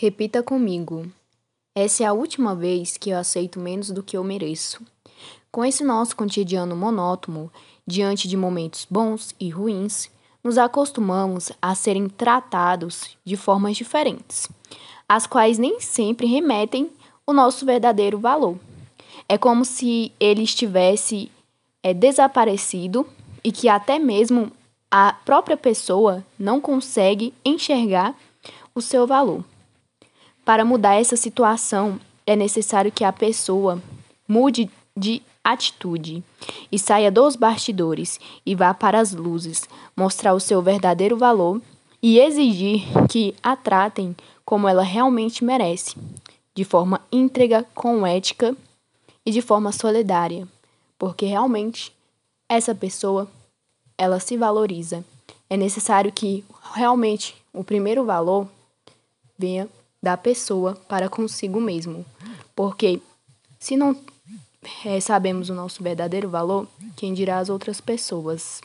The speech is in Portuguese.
Repita comigo. Essa é a última vez que eu aceito menos do que eu mereço. Com esse nosso cotidiano monótono, diante de momentos bons e ruins, nos acostumamos a serem tratados de formas diferentes, as quais nem sempre remetem o nosso verdadeiro valor. É como se ele estivesse é, desaparecido e que até mesmo a própria pessoa não consegue enxergar o seu valor. Para mudar essa situação, é necessário que a pessoa mude de atitude e saia dos bastidores e vá para as luzes, mostrar o seu verdadeiro valor e exigir que a tratem como ela realmente merece, de forma íntegra, com ética e de forma solidária, porque realmente essa pessoa ela se valoriza. É necessário que realmente o primeiro valor venha da pessoa para consigo mesmo. Porque se não é, sabemos o nosso verdadeiro valor, quem dirá as outras pessoas?